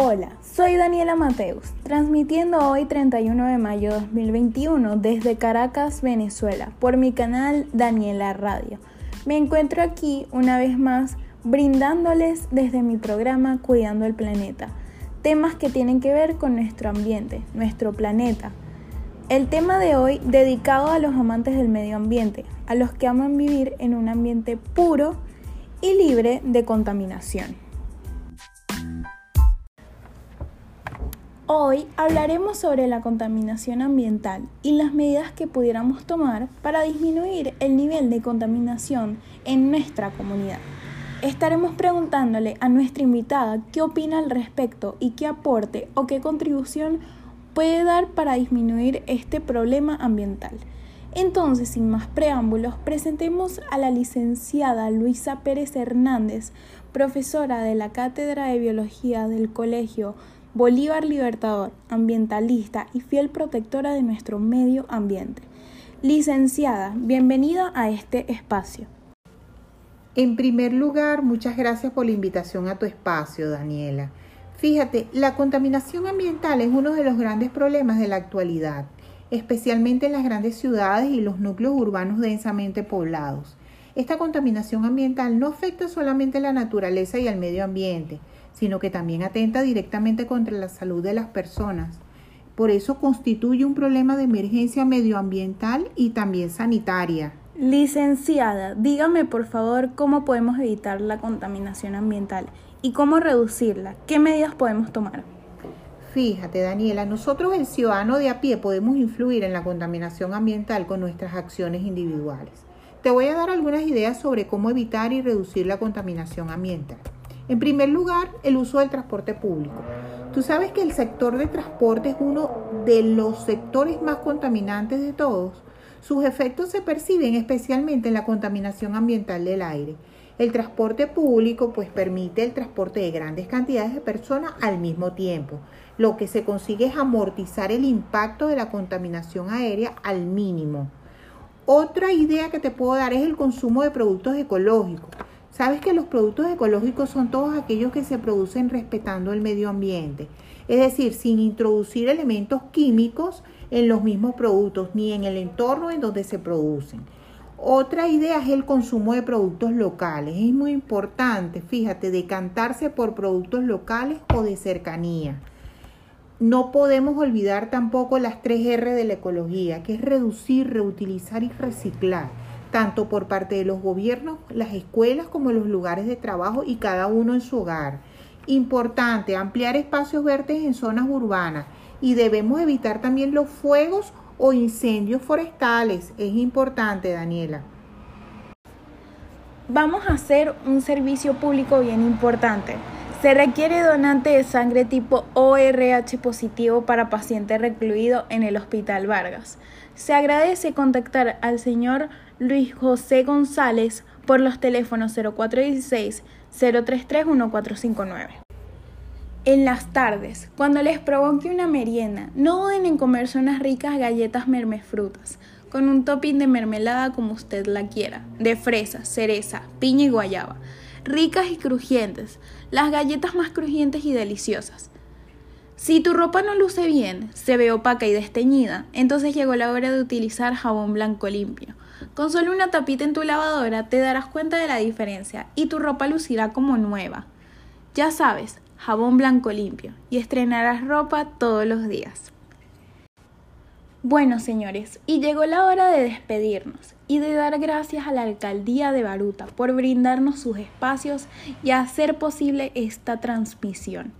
Hola, soy Daniela Mateus, transmitiendo hoy 31 de mayo de 2021 desde Caracas, Venezuela, por mi canal Daniela Radio. Me encuentro aquí una vez más brindándoles desde mi programa Cuidando el Planeta, temas que tienen que ver con nuestro ambiente, nuestro planeta. El tema de hoy dedicado a los amantes del medio ambiente, a los que aman vivir en un ambiente puro y libre de contaminación. Hoy hablaremos sobre la contaminación ambiental y las medidas que pudiéramos tomar para disminuir el nivel de contaminación en nuestra comunidad. Estaremos preguntándole a nuestra invitada qué opina al respecto y qué aporte o qué contribución puede dar para disminuir este problema ambiental. Entonces, sin más preámbulos, presentemos a la licenciada Luisa Pérez Hernández, profesora de la Cátedra de Biología del Colegio Bolívar Libertador, ambientalista y fiel protectora de nuestro medio ambiente. Licenciada, bienvenida a este espacio. En primer lugar, muchas gracias por la invitación a tu espacio, Daniela. Fíjate, la contaminación ambiental es uno de los grandes problemas de la actualidad, especialmente en las grandes ciudades y los núcleos urbanos densamente poblados. Esta contaminación ambiental no afecta solamente a la naturaleza y al medio ambiente, sino que también atenta directamente contra la salud de las personas. Por eso constituye un problema de emergencia medioambiental y también sanitaria. Licenciada, dígame por favor cómo podemos evitar la contaminación ambiental y cómo reducirla. ¿Qué medidas podemos tomar? Fíjate, Daniela, nosotros el ciudadano de a pie podemos influir en la contaminación ambiental con nuestras acciones individuales. Te voy a dar algunas ideas sobre cómo evitar y reducir la contaminación ambiental. En primer lugar, el uso del transporte público. Tú sabes que el sector de transporte es uno de los sectores más contaminantes de todos. Sus efectos se perciben especialmente en la contaminación ambiental del aire. El transporte público pues permite el transporte de grandes cantidades de personas al mismo tiempo. Lo que se consigue es amortizar el impacto de la contaminación aérea al mínimo. Otra idea que te puedo dar es el consumo de productos ecológicos. Sabes que los productos ecológicos son todos aquellos que se producen respetando el medio ambiente, es decir, sin introducir elementos químicos en los mismos productos ni en el entorno en donde se producen. Otra idea es el consumo de productos locales. Es muy importante, fíjate, decantarse por productos locales o de cercanía. No podemos olvidar tampoco las tres R de la ecología, que es reducir, reutilizar y reciclar tanto por parte de los gobiernos, las escuelas como los lugares de trabajo y cada uno en su hogar. Importante, ampliar espacios verdes en zonas urbanas y debemos evitar también los fuegos o incendios forestales. Es importante, Daniela. Vamos a hacer un servicio público bien importante. Se requiere donante de sangre tipo ORH positivo para paciente recluido en el Hospital Vargas. Se agradece contactar al señor Luis José González por los teléfonos 0416-033-1459. En las tardes, cuando les provoque una merienda, no duden en comerse unas ricas galletas mermefrutas, con un topping de mermelada como usted la quiera, de fresa, cereza, piña y guayaba, ricas y crujientes, las galletas más crujientes y deliciosas. Si tu ropa no luce bien, se ve opaca y desteñida, entonces llegó la hora de utilizar jabón blanco limpio. Con solo una tapita en tu lavadora te darás cuenta de la diferencia y tu ropa lucirá como nueva. Ya sabes, jabón blanco limpio y estrenarás ropa todos los días. Bueno, señores, y llegó la hora de despedirnos y de dar gracias a la alcaldía de Baruta por brindarnos sus espacios y hacer posible esta transmisión.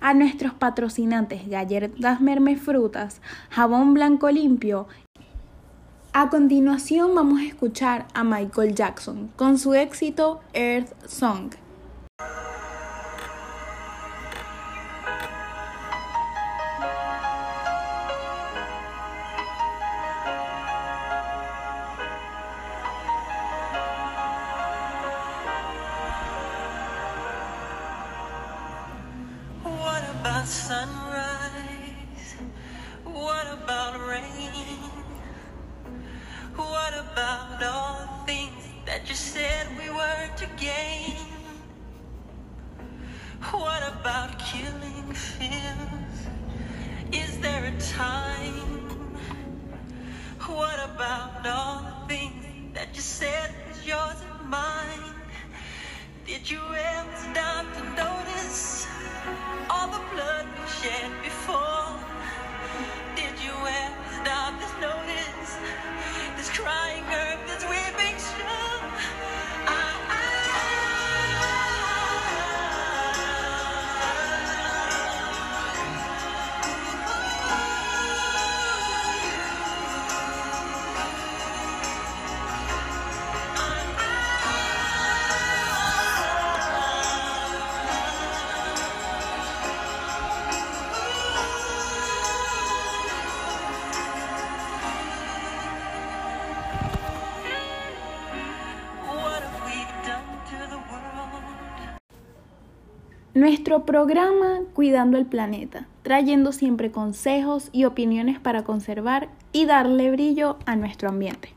A nuestros patrocinantes Galletas Merme Frutas, Jabón Blanco Limpio. A continuación vamos a escuchar a Michael Jackson con su éxito Earth Song. What about rain? What about all the things that you said we were to gain? What about killing fears? Is there a time? What about all the things that you said was yours? Nuestro programa Cuidando el Planeta, trayendo siempre consejos y opiniones para conservar y darle brillo a nuestro ambiente.